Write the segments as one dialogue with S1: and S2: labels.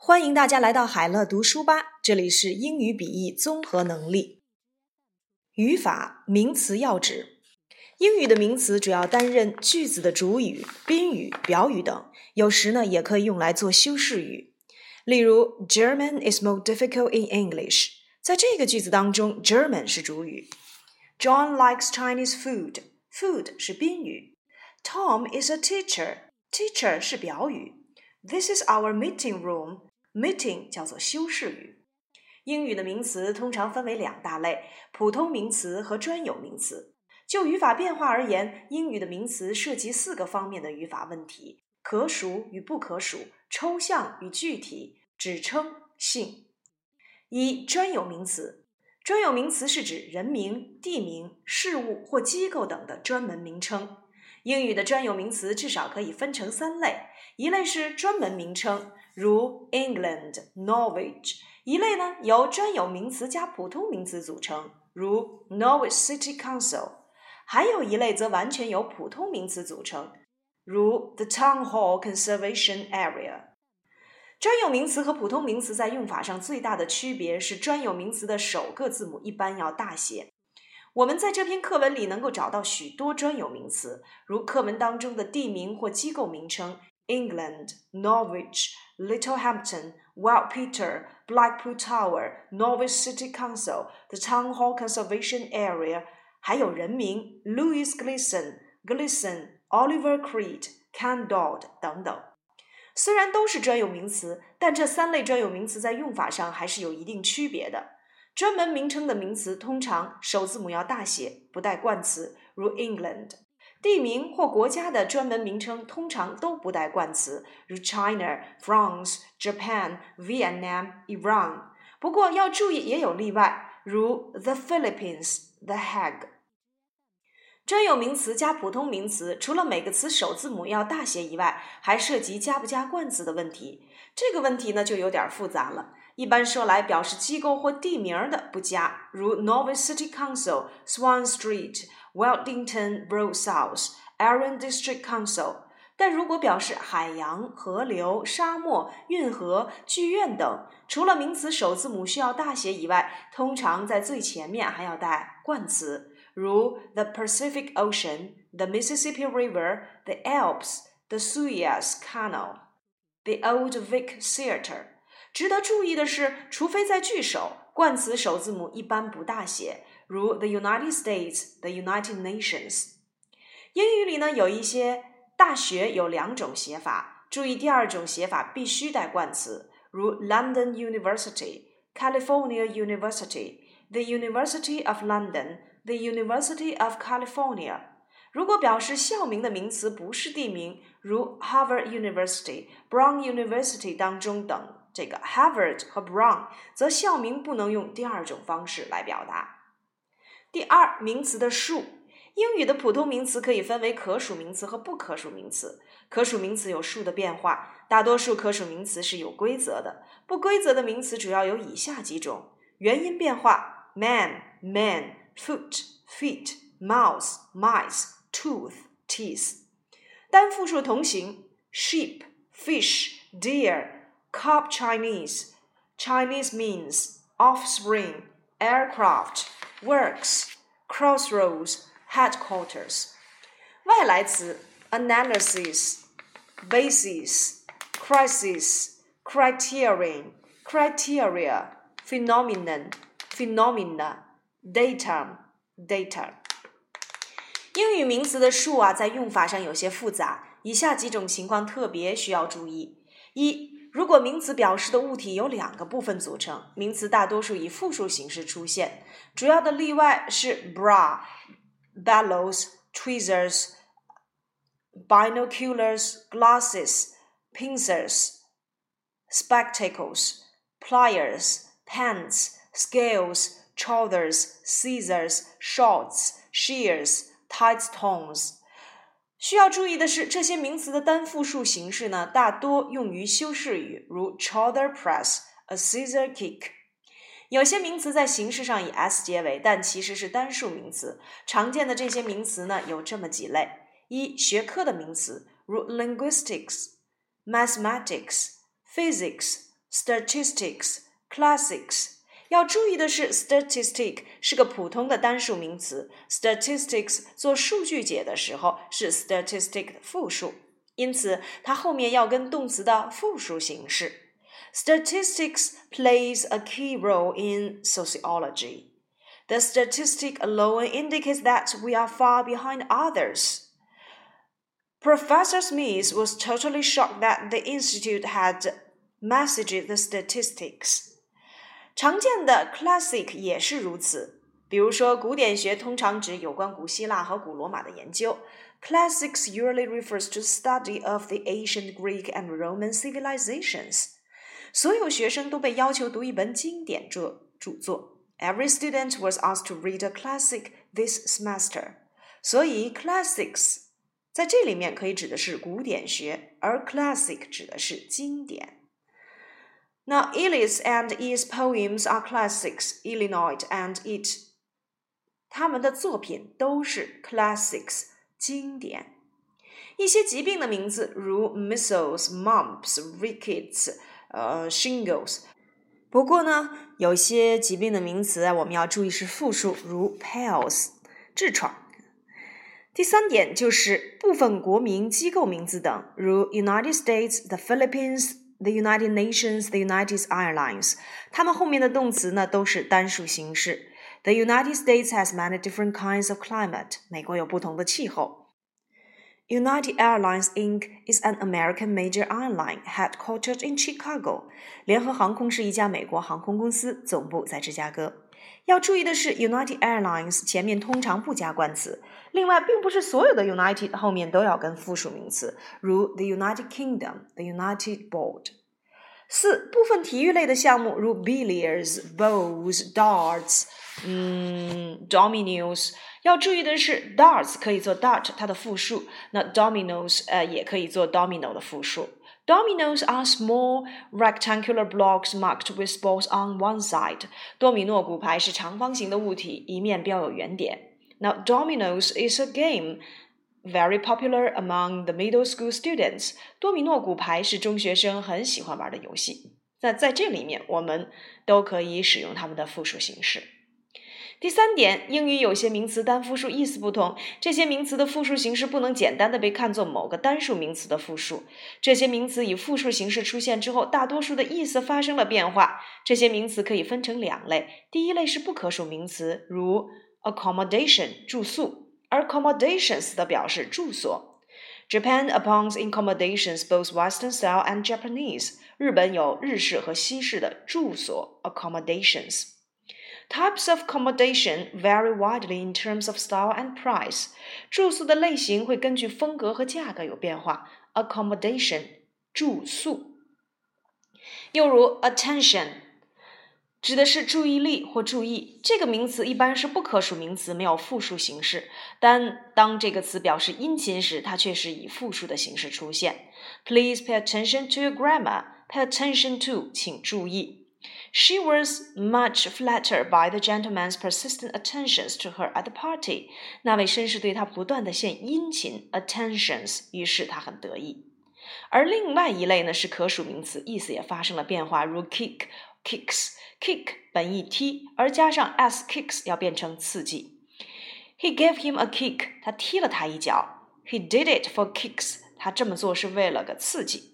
S1: 欢迎大家来到海乐读书吧，这里是英语笔译综合能力。语法名词要旨：英语的名词主要担任句子的主语、宾语、表语等，有时呢也可以用来做修饰语。例如，German is more difficult in English。在这个句子当中，German 是主语。John likes Chinese food。Food 是宾语。Tom is a teacher。Teacher 是表语。This is our meeting room。Meeting 叫做修饰语。英语的名词通常分为两大类：普通名词和专有名词。就语法变化而言，英语的名词涉及四个方面的语法问题：可数与不可数、抽象与具体、指称性。一、专有名词。专有名词是指人名、地名、事物或机构等的专门名称。英语的专有名词至少可以分成三类：一类是专门名称，如 England、Norwich；一类呢由专有名词加普通名词组成，如 Norwich City Council；还有一类则完全由普通名词组成，如 The Town Hall Conservation Area。专有名词和普通名词在用法上最大的区别是，专有名词的首个字母一般要大写。我们在这篇课文里能够找到许多专有名词，如课文当中的地名或机构名称 ：England、Norwich、Littlehampton、Wildpeter、Blackpool Tower、Norwich City Council、The Town Hall Conservation Area，还有人名：Louis Gleason、Gleason、Oliver Creed、Ken Dodd 等等。虽然都是专有名词，但这三类专有名词在用法上还是有一定区别的。专门名称的名词通常首字母要大写，不带冠词，如 England； 地名或国家的专门名称通常都不带冠词，如 China、France、Japan、Vietnam、Iran。不过要注意，也有例外，如 The Philippines、The Hague。专有名词加普通名词，除了每个词首字母要大写以外，还涉及加不加冠词的问题。这个问题呢，就有点复杂了。一般说来，表示机构或地名的不加，如 Norwich City Council、Swan Street、Wellington Broad South、Arran District Council。但如果表示海洋、河流、沙漠、运河、剧院等，除了名词首字母需要大写以外，通常在最前面还要带冠词，如 The Pacific Ocean、The Mississippi River、The Alps、The Suez Canal、The Old Vic Theatre。值得注意的是，除非在句首，冠词首字母一般不大写，如 the United States、the United Nations。英语里呢，有一些大学有两种写法，注意第二种写法必须带冠词，如 London University、California University、the University of London、the University of California。如果表示校名的名词不是地名，如 Harvard University、Brown University 当中等。这个 Harvard 和 Brown 则校名不能用第二种方式来表达。 第二，名词的数。英语的普通名词可以分为可数名词和不可数名词。可数名词有数的变化，大多数可数名词是有规则的。不规则的名词主要有以下几种：元音变化：man、man、foot、feet、mouse、mice、tooth、teeth；单复数同形，sheep，fish，deer，cup，Chinese，Chinese means offspring, aircraft, works, crossroads, headquarters. 外来词 analysis, basis, crisis, criterion, criteria, phenomenon, phenomena, datum, data。英语名词的数啊，在用法上有些复杂，以下几种情况特别需要注意：一 如果名词表示的物体由两个部分组成，名词大多数以复数形式出现。主要的例外是 bra、bellows、tweezers、binoculars、glasses、pincers、spectacles、pliers、pants、scales、trousers、scissors、shorts、shears、tight stones。 需要注意的是，这些名词的单复数形式呢，大多用于修饰语，如 chowder press、a scissor kick。有些名词在形式上以 s 结尾，但其实是单数名词。常见的这些名词呢，有这么几类：一、学科的名词，如 linguistics、mathematics、physics、statistics, classics。要注意的是，statistic 是个普通的单数名词，statistics 做数据解的时候是 statistic 的复数，因此它后面要跟动词的复数形式。Statistics plays a key role in sociology. The statistic alone indicates that we are far behind others. Professor Smith was totally shocked that the institute had messaged the statistics. 常见的 classic 也是如此。比如说，古典学通常指有关古希腊和古罗马的研究。Classics usually refers to study of the ancient Greek and Roman civilizations. 所有学生都被要求读一本经典着着作。Every student was asked to read a classic this semester. 所以 classics 在这里面可以指的是古典学，而 classic 指的是经典。 Now, Iliad and its poems are classics. Illinois and it，他们的作品都是 classics 经典。一些疾病的名字，如 measles、mumps、rickets、呃 shingles。不过呢，有些疾病的名词啊，我们要注意是复数，如 pills 痔疮。第三点就是部分国民机构名字等，如 United States、the Philippines。 The United Nations, the United Airlines，它们后面的动词呢都是单数形式。The United States has many different kinds of climate。美国有不同的气候。United Airlines Inc. is an American major airline headquartered in Chicago。联合航空是一家美国航空公司，总部在芝加哥。 要注意的是，United Airlines 前面通常不加冠词。另外，并不是所有的 United 后面都要跟复数名词，如 the United Kingdom、the United Board。四部分体育类的项目，如 billiards、bowls、darts，嗯，dominoes。要注意的是，darts 可以做 dart 它的复数，那 dominoes 呃也可以做 domino 的复数。Dominoes are small rectangular blocks marked with balls on one side。多米诺骨牌是长方形的物体，一面标有圆点。Now dominoes is a game very popular among the middle school students。多米诺骨牌是中学生很喜欢玩的游戏。那在这里面，我们都可以使用它们的复数形式。 第三点，英语有些名词单复数意思不同，这些名词的复数形式不能简单的被看作某个单数名词的复数。这些名词以复数形式出现之后，大多数的意思发生了变化。这些名词可以分成两类，第一类是不可数名词，如 accommodation 住宿，而 accommodations 的表示住所。Japan upon accommodations both Western style and Japanese。日本有日式和西式的住所 accommodations。Types of accommodation vary widely in terms of style and price。住宿的类型会根据风格和价格有变化。Accommodation 住宿，又如 attention 指的是注意力或注意。这个名词一般是不可数名词，没有复数形式。但当这个词表示殷勤时，它却是以复数的形式出现。Please pay attention to your grammar. Pay attention to，请注意。 She was much flattered by the gentleman's persistent attentions to her at the party. 那位绅士对她不断的献殷勤 attentions，于是她很得意。而另外一类呢是可数名词，意思也发生了变化，如 kick、kicks、kick 本意踢，而加上 s kicks 要变成刺激。He gave him a kick，他踢了他一脚。He did it for kicks，他这么做是为了个刺激。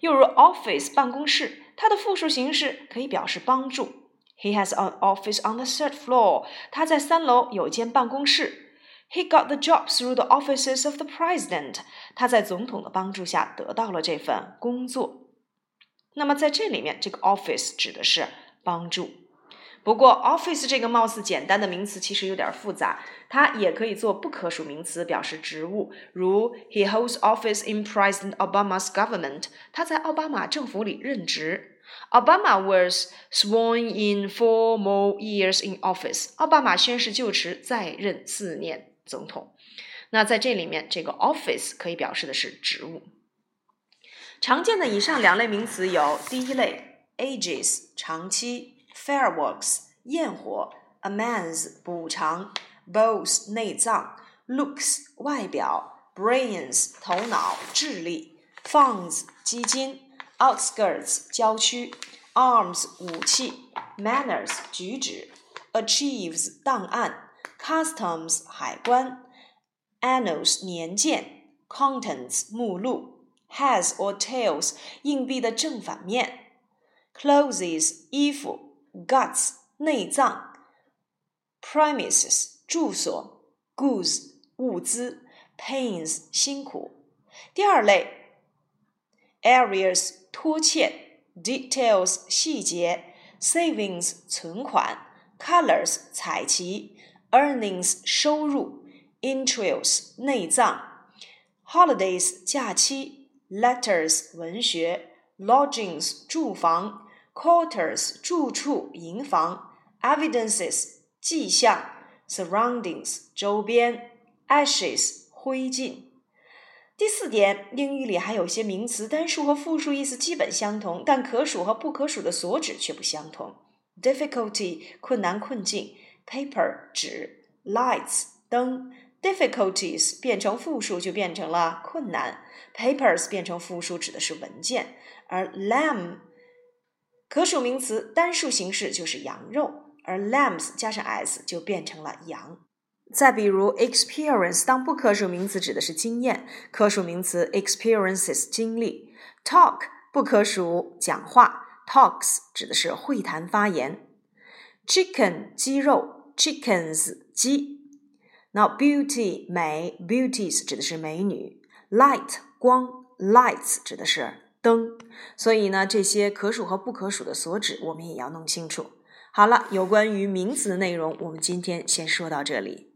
S1: 又如 office 办公室。 它的复数形式可以表示帮助。He has an office on the third floor。他在三楼有间办公室。He got the job through the offices of the president。他在总统的帮助下得到了这份工作。那么在这里面，这个 office 指的是帮助。不过，office 这个貌似简单的名词其实有点复杂，它也可以做不可数名词，表示职务。如 He holds office in President Obama's government。他在奥巴马政府里任职。Obama was sworn in four more years in office。奥巴马宣誓就职，再任四年总统。那在这里面，这个 office 可以表示的是职务。常见的以上两类名词有：第一类，ages 长期。Fireworks 焰火，amends 补偿，bones 内脏，looks 外表，brains 头脑智力，funds 基金，outskirts 郊区 arms 武器，manners 举止，achieves 档案，customs 海关，annals 年鉴，contents 目录，heads or tails 硬币的正反面，clothes 衣服 ，guts 内脏，premises 住所，goods 物资，pains 辛苦。第二类，areas 拖欠，details 细节，savings 存款，colors 彩旗，earnings 收入，interests 内脏，holidays 假期，letters 文学，lodgings 住房 ，quarters 住处营房，evidences 迹象，surroundings 周边，ashes 灰烬。第四点，英语里还有些名词单数和复数意思基本相同，但可数和不可数的所指却不相同。difficulty 困难困境，paper 纸，lights 灯，difficulties 变成复数就变成了困难，papers 变成复数指的是文件，而 lamb 可数名词单数形式就是羊肉，而 lambs 加上 s 就变成了羊。再比如，experience 当不可数名词指的是经验，可数名词 experiences 经历。talk 不可数讲话，talks 指的是会谈发言。chicken 鸡肉，chickens 鸡。那 beauty 美，beauties 指的是美女。light 光，lights 指的是灯。所以呢，这些可数和不可数的所指，我们也要弄清楚。好了，有关于名词的内容，我们今天先说到这里。